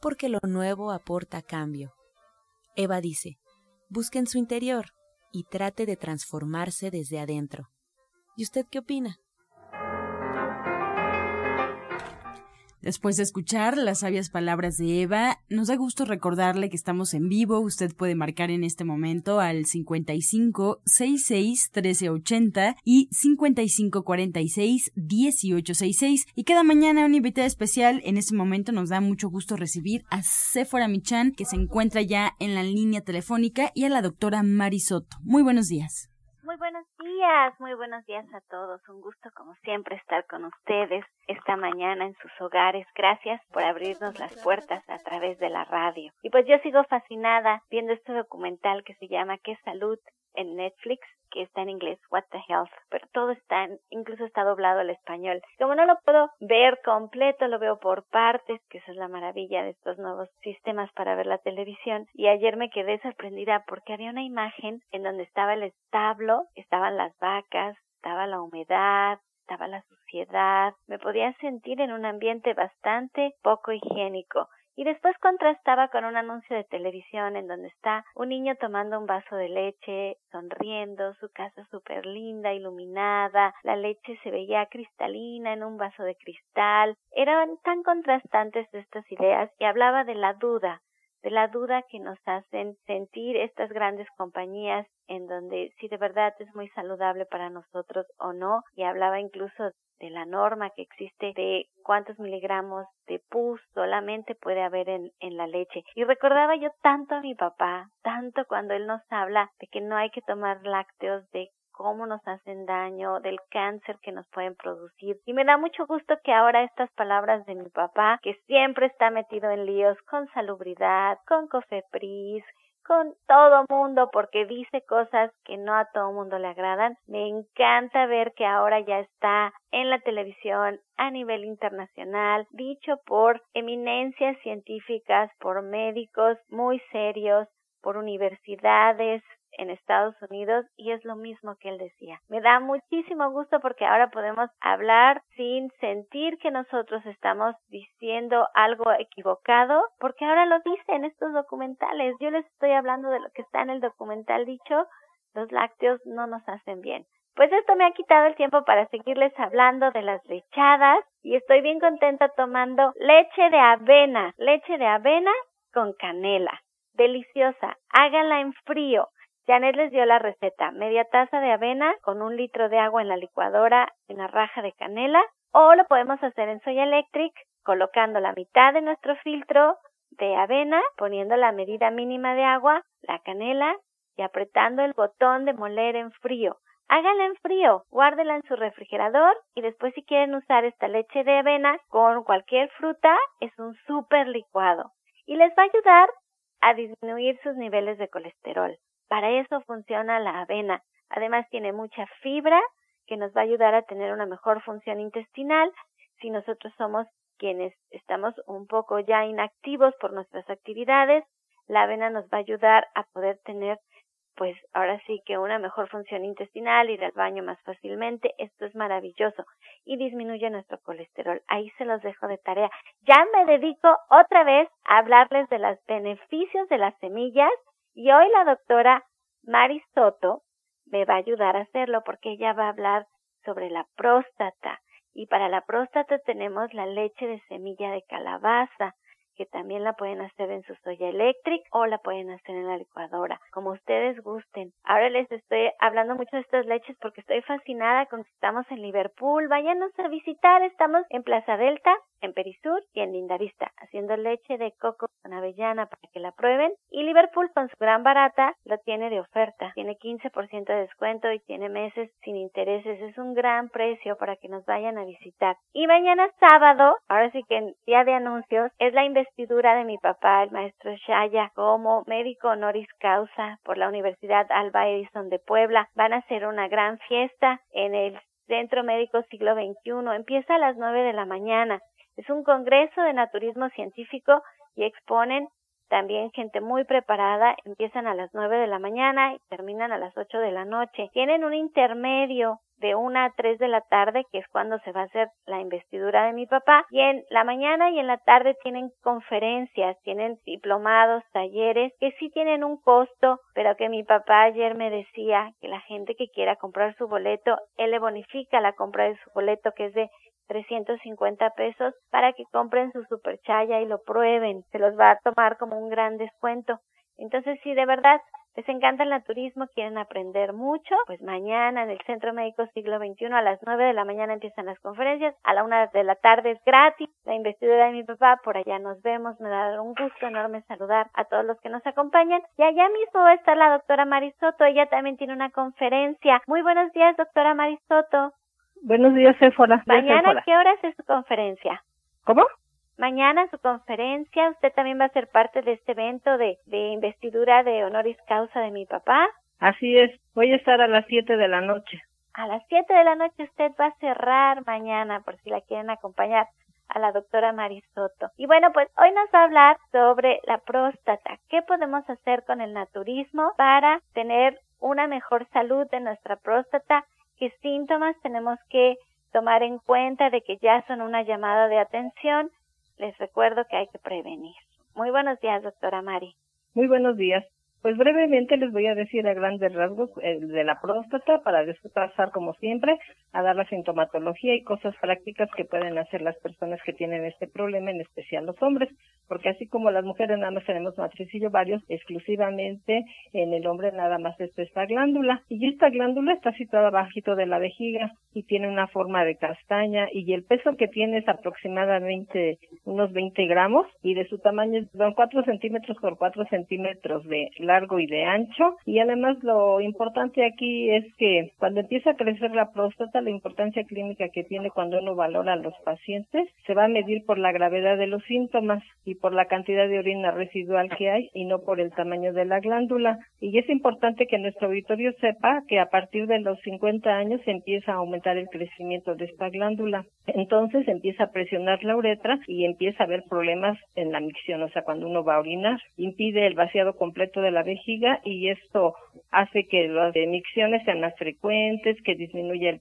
porque lo nuevo aporta cambio. Eva dice, busque en su interior y trate de transformarse desde adentro. ¿Y usted qué opina? Después de escuchar las sabias palabras de Eva, nos da gusto recordarle que estamos en vivo. Usted puede marcar en este momento al 55 66 1380 y 55 46 1866. Y cada mañana una invitada especial. En este momento nos da mucho gusto recibir a Sephora Michan, que se encuentra ya en la línea telefónica, y a la doctora Marisoto. Muy buenos días. Muy buenos días, muy buenos días a todos. Un gusto como siempre estar con ustedes esta mañana en sus hogares. Gracias por abrirnos las puertas a través de la radio. Y pues yo sigo fascinada viendo este documental que se llama ¿Qué salud? En Netflix, que está en inglés, What the Health, pero todo está, en, incluso está doblado al español. Como no lo puedo ver completo, lo veo por partes, que esa es la maravilla de estos nuevos sistemas para ver la televisión. Y ayer me quedé sorprendida porque había una imagen en donde estaba el establo, estaban las vacas, estaba la humedad, estaba la suciedad, me podía sentir en un ambiente bastante poco higiénico y después contrastaba con un anuncio de televisión en donde está un niño tomando un vaso de leche, sonriendo, su casa súper linda, iluminada, la leche se veía cristalina en un vaso de cristal. Eran tan contrastantes estas ideas y hablaba de la duda, de la duda que nos hacen sentir estas grandes compañías en donde si de verdad es muy saludable para nosotros o no, y hablaba incluso de la norma que existe de cuántos miligramos de pus solamente puede haber en, en la leche. Y recordaba yo tanto a mi papá, tanto cuando él nos habla de que no hay que tomar lácteos, de cómo nos hacen daño, del cáncer que nos pueden producir. Y me da mucho gusto que ahora estas palabras de mi papá, que siempre está metido en líos con salubridad, con cofepris, con todo mundo porque dice cosas que no a todo mundo le agradan. Me encanta ver que ahora ya está en la televisión a nivel internacional, dicho por eminencias científicas, por médicos muy serios, por universidades en Estados Unidos y es lo mismo que él decía. Me da muchísimo gusto porque ahora podemos hablar sin sentir que nosotros estamos diciendo algo equivocado porque ahora lo dicen estos documentales. Yo les estoy hablando de lo que está en el documental dicho, los lácteos no nos hacen bien. Pues esto me ha quitado el tiempo para seguirles hablando de las lechadas y estoy bien contenta tomando leche de avena, leche de avena con canela. Deliciosa. Háganla en frío. Janet les dio la receta, media taza de avena con un litro de agua en la licuadora una raja de canela, o lo podemos hacer en Soya Electric colocando la mitad de nuestro filtro de avena, poniendo la medida mínima de agua, la canela y apretando el botón de moler en frío. Háganla en frío, guárdela en su refrigerador y después si quieren usar esta leche de avena con cualquier fruta es un súper licuado y les va a ayudar a disminuir sus niveles de colesterol. Para eso funciona la avena. Además tiene mucha fibra que nos va a ayudar a tener una mejor función intestinal si nosotros somos quienes estamos un poco ya inactivos por nuestras actividades. La avena nos va a ayudar a poder tener pues ahora sí que una mejor función intestinal, ir al baño más fácilmente, esto es maravilloso y disminuye nuestro colesterol. Ahí se los dejo de tarea. Ya me dedico otra vez a hablarles de los beneficios de las semillas y hoy la doctora Mari Soto me va a ayudar a hacerlo porque ella va a hablar sobre la próstata. Y para la próstata tenemos la leche de semilla de calabaza, que también la pueden hacer en su soya electric o la pueden hacer en la licuadora, como ustedes gusten. Ahora les estoy hablando mucho de estas leches porque estoy fascinada con que estamos en Liverpool. Váyanos a visitar, estamos en Plaza Delta, en Perisur y en Lindavista, haciendo leche de coco con avellana para que la prueben. Y Liverpool con su gran barata lo tiene de oferta. Tiene 15% de descuento y tiene meses sin intereses. Es un gran precio para que nos vayan a visitar. Y mañana sábado, ahora sí que en día de anuncios, es la investidura de mi papá, el maestro Shaya, como médico honoris causa por la Universidad Alba Edison de Puebla. Van a hacer una gran fiesta en el Centro Médico Siglo XXI. Empieza a las 9 de la mañana. Es un congreso de naturismo científico y exponen también gente muy preparada, empiezan a las nueve de la mañana y terminan a las ocho de la noche. Tienen un intermedio de una a tres de la tarde, que es cuando se va a hacer la investidura de mi papá, y en la mañana y en la tarde tienen conferencias, tienen diplomados, talleres, que sí tienen un costo, pero que mi papá ayer me decía que la gente que quiera comprar su boleto, él le bonifica la compra de su boleto, que es de 350 pesos para que compren su superchaya y lo prueben. Se los va a tomar como un gran descuento. Entonces, si de verdad les encanta el naturismo, quieren aprender mucho, pues mañana en el Centro Médico Siglo XXI a las 9 de la mañana empiezan las conferencias, a la una de la tarde es gratis, la investidura de mi papá, por allá nos vemos, me da un gusto enorme saludar a todos los que nos acompañan. Y allá mismo va a estar la doctora Marisoto, ella también tiene una conferencia. Muy buenos días, doctora Marisoto. Buenos días, Sephora. Mañana, ¿qué horas es su conferencia? ¿Cómo? Mañana su conferencia, usted también va a ser parte de este evento de, de investidura de honoris causa de mi papá. Así es, voy a estar a las siete de la noche. A las siete de la noche usted va a cerrar mañana, por si la quieren acompañar a la doctora Marisoto. Y bueno, pues hoy nos va a hablar sobre la próstata. ¿Qué podemos hacer con el naturismo para tener una mejor salud de nuestra próstata qué síntomas tenemos que tomar en cuenta de que ya son una llamada de atención. Les recuerdo que hay que prevenir. Muy buenos días, doctora Mari. Muy buenos días. Pues brevemente les voy a decir a grandes rasgos eh, de la próstata para después pasar como siempre a dar la sintomatología y cosas prácticas que pueden hacer las personas que tienen este problema, en especial los hombres, porque así como las mujeres nada más tenemos matricillo varios, exclusivamente en el hombre nada más es esta glándula. Y esta glándula está situada bajito de la vejiga y tiene una forma de castaña y el peso que tiene es aproximadamente unos 20 gramos y de su tamaño es 4 centímetros por 4 centímetros de largo y de ancho. Y además lo importante aquí es que cuando empieza a crecer la próstata, la importancia clínica que tiene cuando uno valora a los pacientes, se va a medir por la gravedad de los síntomas y por la cantidad de orina residual que hay y no por el tamaño de la glándula. Y es importante que nuestro auditorio sepa que a partir de los 50 años empieza a aumentar el crecimiento de esta glándula. Entonces empieza a presionar la uretra y empieza a haber problemas en la micción, o sea, cuando uno va a orinar, impide el vaciado completo de la vejiga y esto hace que las emicciones sean más frecuentes, que disminuya el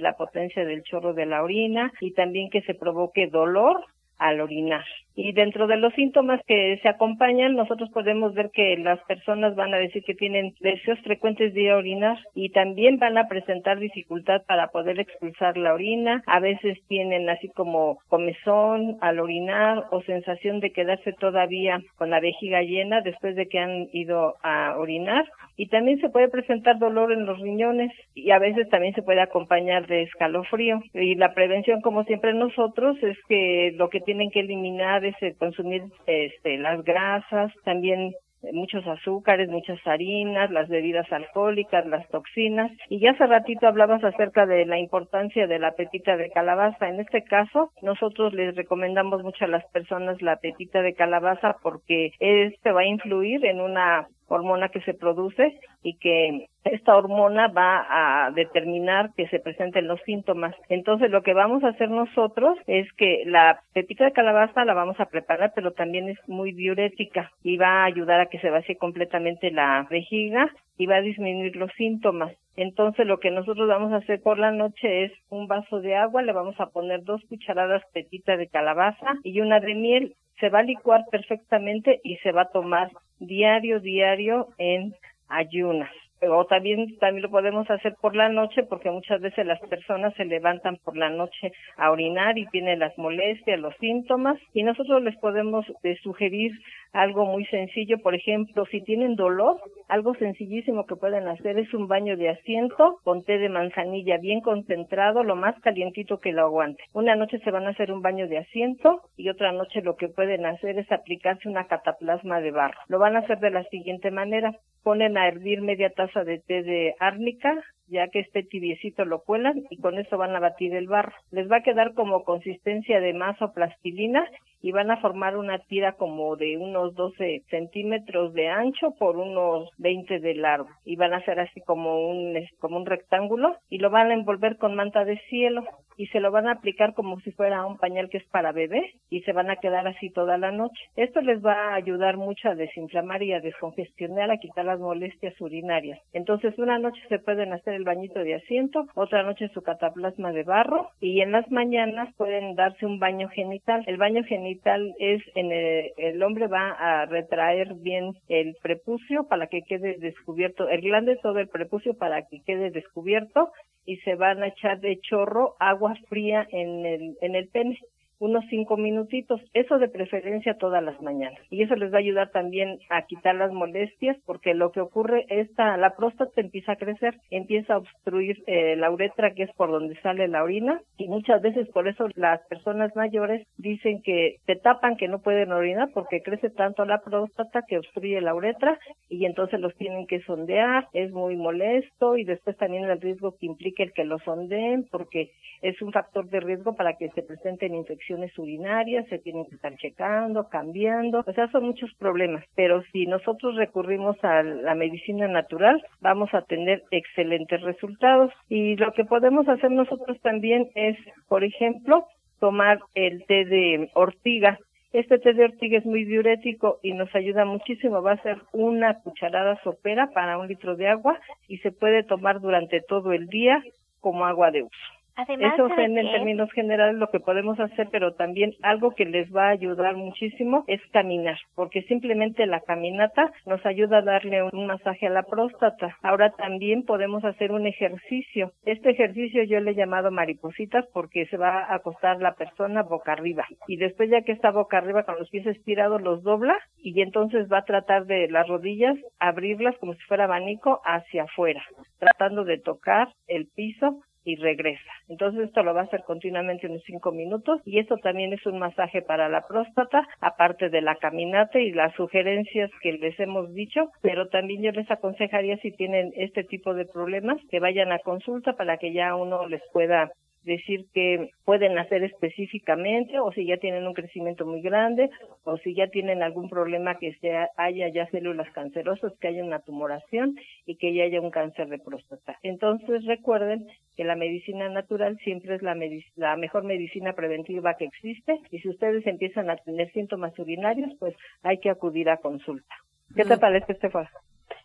la potencia del chorro de la orina y también que se provoque dolor al orinar. Y dentro de los síntomas que se acompañan, nosotros podemos ver que las personas van a decir que tienen deseos frecuentes de orinar y también van a presentar dificultad para poder expulsar la orina. A veces tienen así como comezón al orinar o sensación de quedarse todavía con la vejiga llena después de que han ido a orinar. Y también se puede presentar dolor en los riñones y a veces también se puede acompañar de escalofrío. Y la prevención, como siempre nosotros, es que lo que tienen que eliminar consumir este, las grasas, también muchos azúcares, muchas harinas, las bebidas alcohólicas, las toxinas. Y ya hace ratito hablabas acerca de la importancia de la pepita de calabaza. En este caso, nosotros les recomendamos mucho a las personas la pepita de calabaza porque este va a influir en una hormona que se produce y que esta hormona va a determinar que se presenten los síntomas. Entonces, lo que vamos a hacer nosotros es que la pepita de calabaza la vamos a preparar, pero también es muy diurética y va a ayudar a que se vacíe completamente la vejiga y va a disminuir los síntomas. Entonces, lo que nosotros vamos a hacer por la noche es un vaso de agua, le vamos a poner dos cucharadas pepita de calabaza y una de miel. Se va a licuar perfectamente y se va a tomar diario, diario en ayunas. O también también lo podemos hacer por la noche porque muchas veces las personas se levantan por la noche a orinar y tienen las molestias, los síntomas y nosotros les podemos eh, sugerir algo muy sencillo, por ejemplo, si tienen dolor, algo sencillísimo que pueden hacer es un baño de asiento con té de manzanilla bien concentrado, lo más calientito que lo aguante. Una noche se van a hacer un baño de asiento y otra noche lo que pueden hacer es aplicarse una cataplasma de barro. Lo van a hacer de la siguiente manera. Ponen a hervir media taza de té de árnica, ya que esté tibiecito lo cuelan y con eso van a batir el barro. Les va a quedar como consistencia de masa o plastilina y van a formar una tira como de unos 12 centímetros de ancho por unos 20 de largo y van a hacer así como un como un rectángulo y lo van a envolver con manta de cielo y se lo van a aplicar como si fuera un pañal que es para bebé y se van a quedar así toda la noche. Esto les va a ayudar mucho a desinflamar y a descongestionar, a quitar las molestias urinarias. Entonces una noche se pueden hacer el bañito de asiento, otra noche su cataplasma de barro y en las mañanas pueden darse un baño genital. El baño genital es en el, el hombre va a retraer bien el prepucio para que quede descubierto, el glande todo el prepucio para que quede descubierto y se van a echar de chorro agua fría en el, en el pene unos cinco minutitos, eso de preferencia todas las mañanas. Y eso les va a ayudar también a quitar las molestias, porque lo que ocurre es la próstata empieza a crecer, empieza a obstruir eh, la uretra, que es por donde sale la orina, y muchas veces por eso las personas mayores dicen que se tapan, que no pueden orinar, porque crece tanto la próstata que obstruye la uretra, y entonces los tienen que sondear, es muy molesto, y después también el riesgo que implica el que lo sondeen, porque es un factor de riesgo para que se presenten infecciones urinarias, se tienen que estar checando, cambiando, o sea, son muchos problemas, pero si nosotros recurrimos a la medicina natural, vamos a tener excelentes resultados. Y lo que podemos hacer nosotros también es, por ejemplo, tomar el té de ortiga. Este té de ortiga es muy diurético y nos ayuda muchísimo. Va a ser una cucharada sopera para un litro de agua y se puede tomar durante todo el día como agua de uso. Eso es en, términos generales lo que podemos hacer, pero también algo que les va a ayudar muchísimo es caminar, porque simplemente la caminata nos ayuda a darle un masaje a la próstata. Ahora también podemos hacer un ejercicio. Este ejercicio yo le he llamado maripositas porque se va a acostar la persona boca arriba y después ya que está boca arriba con los pies estirados los dobla y entonces va a tratar de las rodillas abrirlas como si fuera abanico hacia afuera, tratando de tocar el piso y regresa. Entonces esto lo va a hacer continuamente unos cinco minutos y esto también es un masaje para la próstata, aparte de la caminata y las sugerencias que les hemos dicho, pero también yo les aconsejaría si tienen este tipo de problemas que vayan a consulta para que ya uno les pueda decir que pueden hacer específicamente o si ya tienen un crecimiento muy grande o si ya tienen algún problema que sea, haya ya células cancerosas, que haya una tumoración y que ya haya un cáncer de próstata. Entonces recuerden que la medicina natural siempre es la, la mejor medicina preventiva que existe y si ustedes empiezan a tener síntomas urinarios, pues hay que acudir a consulta. ¿Qué te mm. parece, Estefan?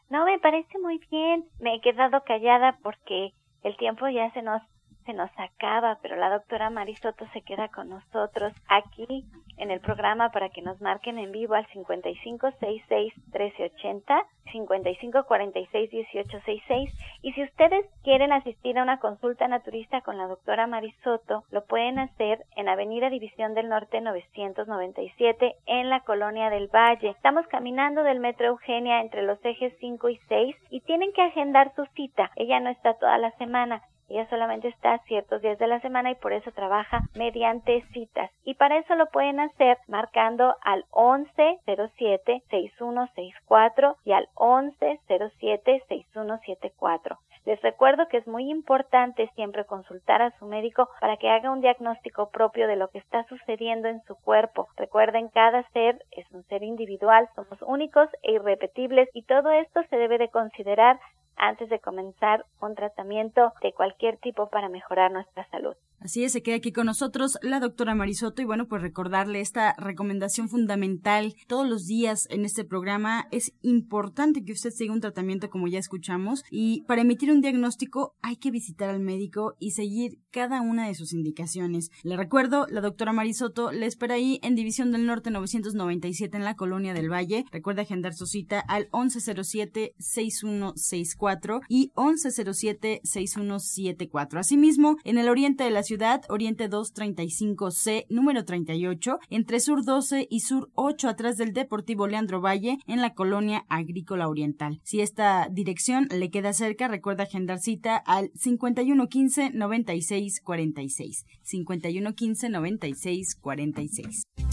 No, me parece muy bien. Me he quedado callada porque el tiempo ya se nos se nos acaba, pero la doctora Marisoto se queda con nosotros aquí en el programa para que nos marquen en vivo al 5566-1380, 5546-1866. Y si ustedes quieren asistir a una consulta naturista con la doctora Marisoto, lo pueden hacer en Avenida División del Norte 997 en la Colonia del Valle. Estamos caminando del Metro Eugenia entre los ejes 5 y 6 y tienen que agendar su cita. Ella no está toda la semana ella solamente está ciertos días de la semana y por eso trabaja mediante citas. Y para eso lo pueden hacer marcando al 1107-6164 y al 1107-6174. Les recuerdo que es muy importante siempre consultar a su médico para que haga un diagnóstico propio de lo que está sucediendo en su cuerpo. Recuerden, cada ser es un ser individual, somos únicos e irrepetibles y todo esto se debe de considerar antes de comenzar un tratamiento de cualquier tipo para mejorar nuestra salud. Así es, se queda aquí con nosotros la doctora Marisoto y bueno, pues recordarle esta recomendación fundamental todos los días en este programa. Es importante que usted siga un tratamiento como ya escuchamos y para emitir un diagnóstico hay que visitar al médico y seguir cada una de sus indicaciones. Le recuerdo, la doctora Marisoto le espera ahí en División del Norte 997 en la Colonia del Valle. Recuerde agendar su cita al 1107-6164 6164 y 1107-6174. Asimismo, en el oriente de la ciudad, Oriente 235C, número 38, entre Sur 12 y Sur 8, atrás del Deportivo Leandro Valle, en la colonia agrícola oriental. Si esta dirección le queda cerca, recuerda agendar cita al 5115-9646. 5115-9646.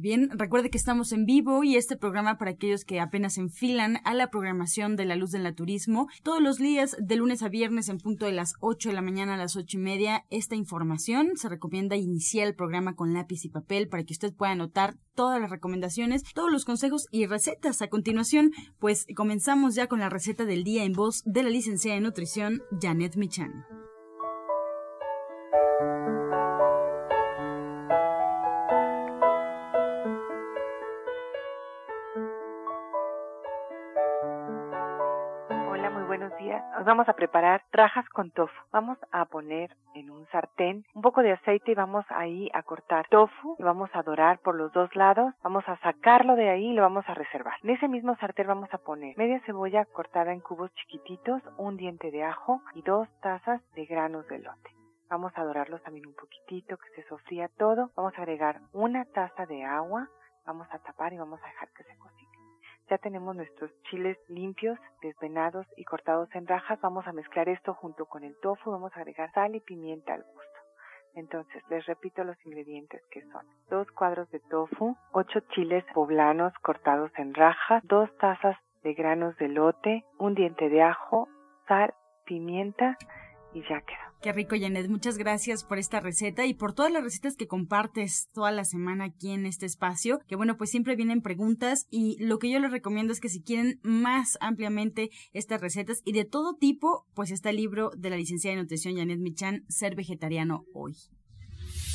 Bien, recuerde que estamos en vivo y este programa para aquellos que apenas enfilan a la programación de la luz del naturismo. Todos los días, de lunes a viernes, en punto de las 8 de la mañana a las ocho y media, esta información se recomienda iniciar el programa con lápiz y papel para que usted pueda anotar todas las recomendaciones, todos los consejos y recetas. A continuación, pues comenzamos ya con la receta del día en voz de la licenciada en nutrición, Janet Michan. Vamos a preparar rajas con tofu. Vamos a poner en un sartén un poco de aceite y vamos ahí a cortar tofu. Lo vamos a dorar por los dos lados. Vamos a sacarlo de ahí y lo vamos a reservar. En ese mismo sartén vamos a poner media cebolla cortada en cubos chiquititos, un diente de ajo y dos tazas de granos de lote. Vamos a dorarlos también un poquitito, que se sofría todo. Vamos a agregar una taza de agua. Vamos a tapar y vamos a dejar que se cocine. Ya tenemos nuestros chiles limpios, desvenados y cortados en rajas. Vamos a mezclar esto junto con el tofu. Vamos a agregar sal y pimienta al gusto. Entonces, les repito los ingredientes que son dos cuadros de tofu, ocho chiles poblanos cortados en rajas, dos tazas de granos de lote, un diente de ajo, sal, pimienta y ya quedó. Qué rico, Janet. Muchas gracias por esta receta y por todas las recetas que compartes toda la semana aquí en este espacio. Que bueno, pues siempre vienen preguntas y lo que yo les recomiendo es que si quieren más ampliamente estas recetas y de todo tipo, pues está el libro de la licenciada de nutrición Janet Michan, Ser Vegetariano Hoy.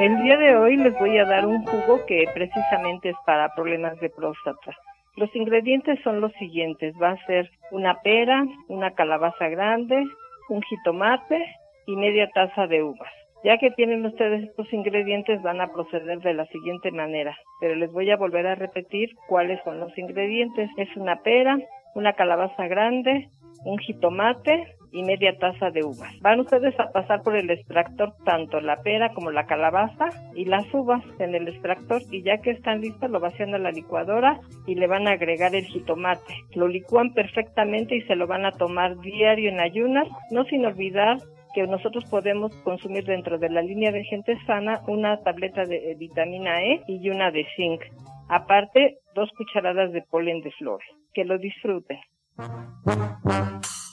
El día de hoy les voy a dar un jugo que precisamente es para problemas de próstata. Los ingredientes son los siguientes. Va a ser una pera, una calabaza grande, un jitomate y media taza de uvas. Ya que tienen ustedes estos ingredientes van a proceder de la siguiente manera, pero les voy a volver a repetir cuáles son los ingredientes. Es una pera, una calabaza grande, un jitomate, y media taza de uvas. Van ustedes a pasar por el extractor tanto la pera como la calabaza y las uvas en el extractor y ya que están listas lo vacían a la licuadora y le van a agregar el jitomate. Lo licúan perfectamente y se lo van a tomar diario en ayunas, no sin olvidar que nosotros podemos consumir dentro de la línea de gente sana una tableta de vitamina E y una de zinc. Aparte, dos cucharadas de polen de flores. Que lo disfruten.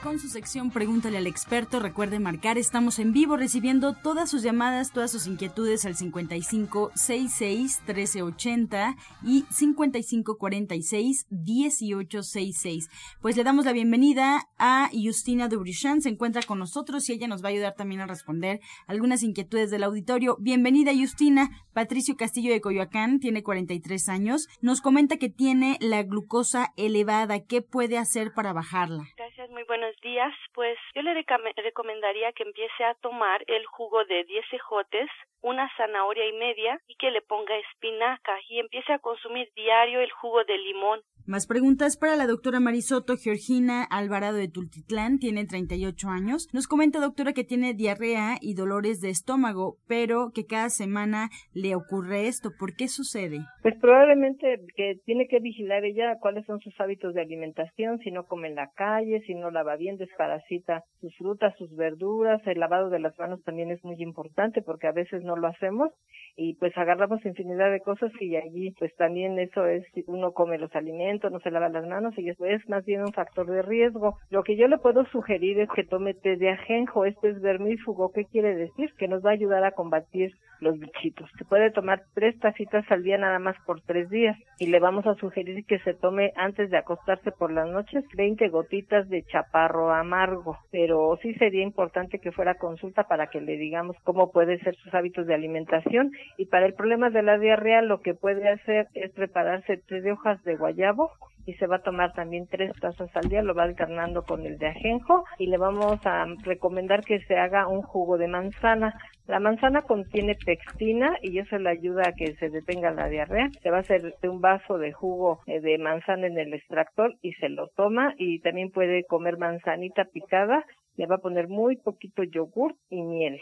con su sección Pregúntale al experto. Recuerde marcar, estamos en vivo recibiendo todas sus llamadas, todas sus inquietudes al 55 66 1380 y 55 46 1866. Pues le damos la bienvenida a Justina Dubrichan, se encuentra con nosotros y ella nos va a ayudar también a responder algunas inquietudes del auditorio. Bienvenida Justina. Patricio Castillo de Coyoacán tiene 43 años. Nos comenta que tiene la glucosa elevada. ¿Qué puede hacer para bajarla? Gracias, Muy buenos días. Pues yo le recomendaría que empiece a tomar el jugo de 10 ejotes, una zanahoria y media y que le ponga espinaca y empiece a consumir diario el jugo de limón. Más preguntas para la doctora Marisoto Georgina Alvarado de Tultitlán, tiene 38 años. Nos comenta, doctora, que tiene diarrea y dolores de estómago, pero que cada semana le ocurre esto. ¿Por qué sucede? Pues probablemente que tiene que vigilar ella cuáles son sus hábitos de alimentación, si no come en la calle, si no lava bien, desparasita sus frutas, sus verduras, el lavado de las manos también es muy importante porque a veces no lo hacemos y pues agarramos infinidad de cosas y allí pues también eso es, uno come los alimentos, no se lava las manos y eso es más bien un factor de riesgo. Lo que yo le puedo sugerir es que tome té de ajenjo, este es vermífugo, ¿qué quiere decir? Que nos va a ayudar a combatir los bichitos. Se puede tomar tres tacitas al día nada más por tres días y le vamos a sugerir que se tome antes de acostarse por las noches 20 gotitas de chaparro amargo, pero sí sería importante que fuera consulta para que le digamos cómo puede ser sus hábitos de alimentación y para el problema de la diarrea lo que puede hacer es prepararse tres de hojas de guayabo y se va a tomar también tres tazas al día, lo va alternando con el de ajenjo y le vamos a recomendar que se haga un jugo de manzana. La manzana contiene pectina y eso le ayuda a que se detenga la diarrea. Se va a hacer un vaso de jugo eh, de manzana en el extractor y se lo toma y también puede comer manzanita picada. Le va a poner muy poquito yogur y miel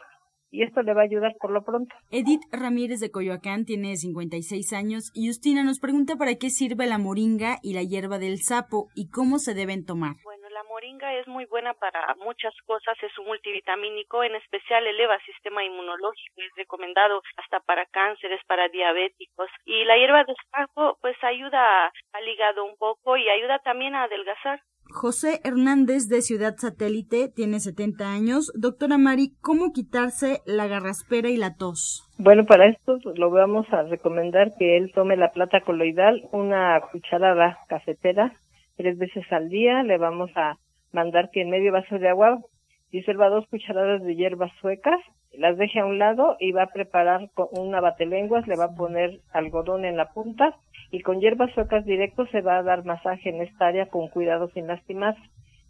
y esto le va a ayudar por lo pronto. Edith Ramírez de Coyoacán tiene 56 años y Justina nos pregunta para qué sirve la moringa y la hierba del sapo y cómo se deben tomar. Bueno, la moringa es muy buena para muchas cosas, es un multivitamínico, en especial eleva el sistema inmunológico, es recomendado hasta para cánceres, para diabéticos. Y la hierba del sapo pues ayuda al hígado un poco y ayuda también a adelgazar. José Hernández de Ciudad Satélite tiene 70 años. Doctora Mari, ¿cómo quitarse la garraspera y la tos? Bueno, para esto lo vamos a recomendar que él tome la plata coloidal, una cucharada cafetera, tres veces al día. Le vamos a mandar que en medio vaso de agua disuelva dos cucharadas de hierbas suecas, las deje a un lado y va a preparar con una batelenguas, le va a poner algodón en la punta y con hierbas suecas directo se va a dar masaje en esta área con cuidado sin lastimar.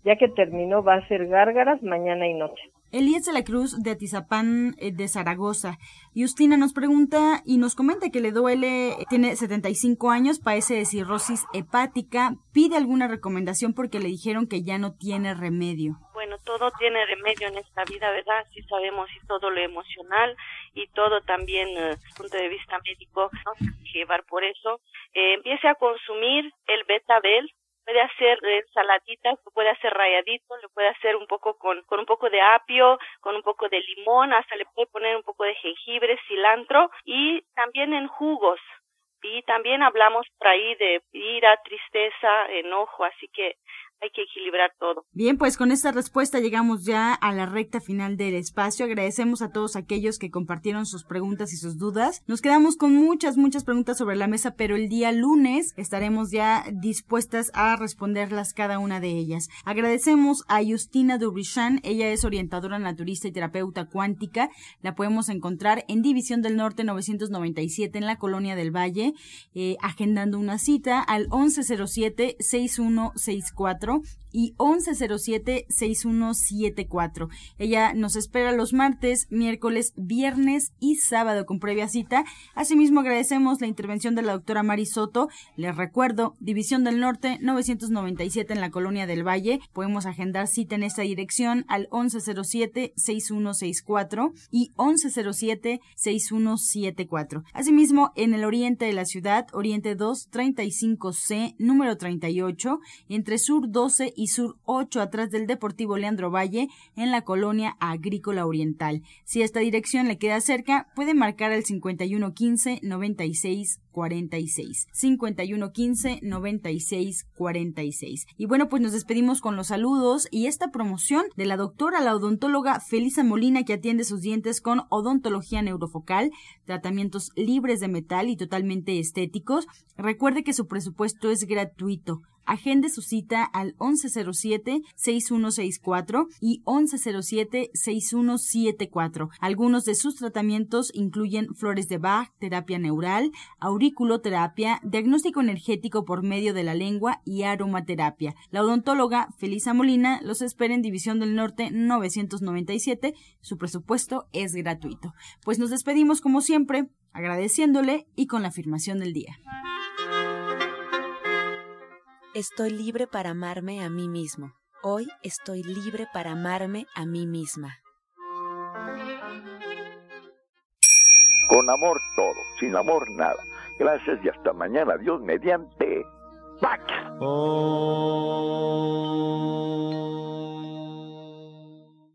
Ya que terminó, va a hacer gárgaras mañana y noche. Elías de la Cruz de Atizapán eh, de Zaragoza. Justina nos pregunta y nos comenta que le duele, tiene 75 años, padece de cirrosis hepática, pide alguna recomendación porque le dijeron que ya no tiene remedio. Bueno, todo tiene remedio en esta vida, ¿verdad? Si sabemos y todo lo emocional y todo también desde el punto de vista médico, no llevar por eso. Eh, empiece a consumir el betabel, puede hacer ensaladitas, lo puede hacer rayadito, lo puede hacer un poco con, con un poco de apio, con un poco de limón, hasta le puede poner un poco de jengibre, cilantro y también en jugos. Y también hablamos por ahí de ira, tristeza, enojo, así que hay que equilibrar todo. Bien, pues con esta respuesta llegamos ya a la recta final del espacio. Agradecemos a todos aquellos que compartieron sus preguntas y sus dudas. Nos quedamos con muchas, muchas preguntas sobre la mesa, pero el día lunes estaremos ya dispuestas a responderlas cada una de ellas. Agradecemos a Justina Dubrichan, ella es orientadora naturista y terapeuta cuántica. La podemos encontrar en División del Norte 997 en la Colonia del Valle, eh, agendando una cita al 1107 6164 y 1107-6174. Ella nos espera los martes, miércoles, viernes y sábado con previa cita. Asimismo, agradecemos la intervención de la doctora Mari Soto. Les recuerdo, División del Norte, 997 en la Colonia del Valle. Podemos agendar cita en esta dirección al 1107-6164 y 1107-6174. Asimismo, en el oriente de la ciudad, Oriente 2, 35C, número 38, entre Sur 2 12 y Sur 8 atrás del Deportivo Leandro Valle en la colonia agrícola oriental. Si esta dirección le queda cerca, puede marcar al 5115 96 46 5115 96 46 y bueno pues nos despedimos con los saludos y esta promoción de la doctora la odontóloga Felisa Molina que atiende sus dientes con odontología neurofocal tratamientos libres de metal y totalmente estéticos. Recuerde que su presupuesto es gratuito Agende su cita al 1107-6164 y 1107-6174. Algunos de sus tratamientos incluyen flores de Bach, terapia neural, auriculoterapia, diagnóstico energético por medio de la lengua y aromaterapia. La odontóloga Felisa Molina los espera en División del Norte 997. Su presupuesto es gratuito. Pues nos despedimos como siempre, agradeciéndole y con la afirmación del día. Estoy libre para amarme a mí mismo. Hoy estoy libre para amarme a mí misma. Con amor todo, sin amor nada. Gracias y hasta mañana. Dios mediante. ¡Pax!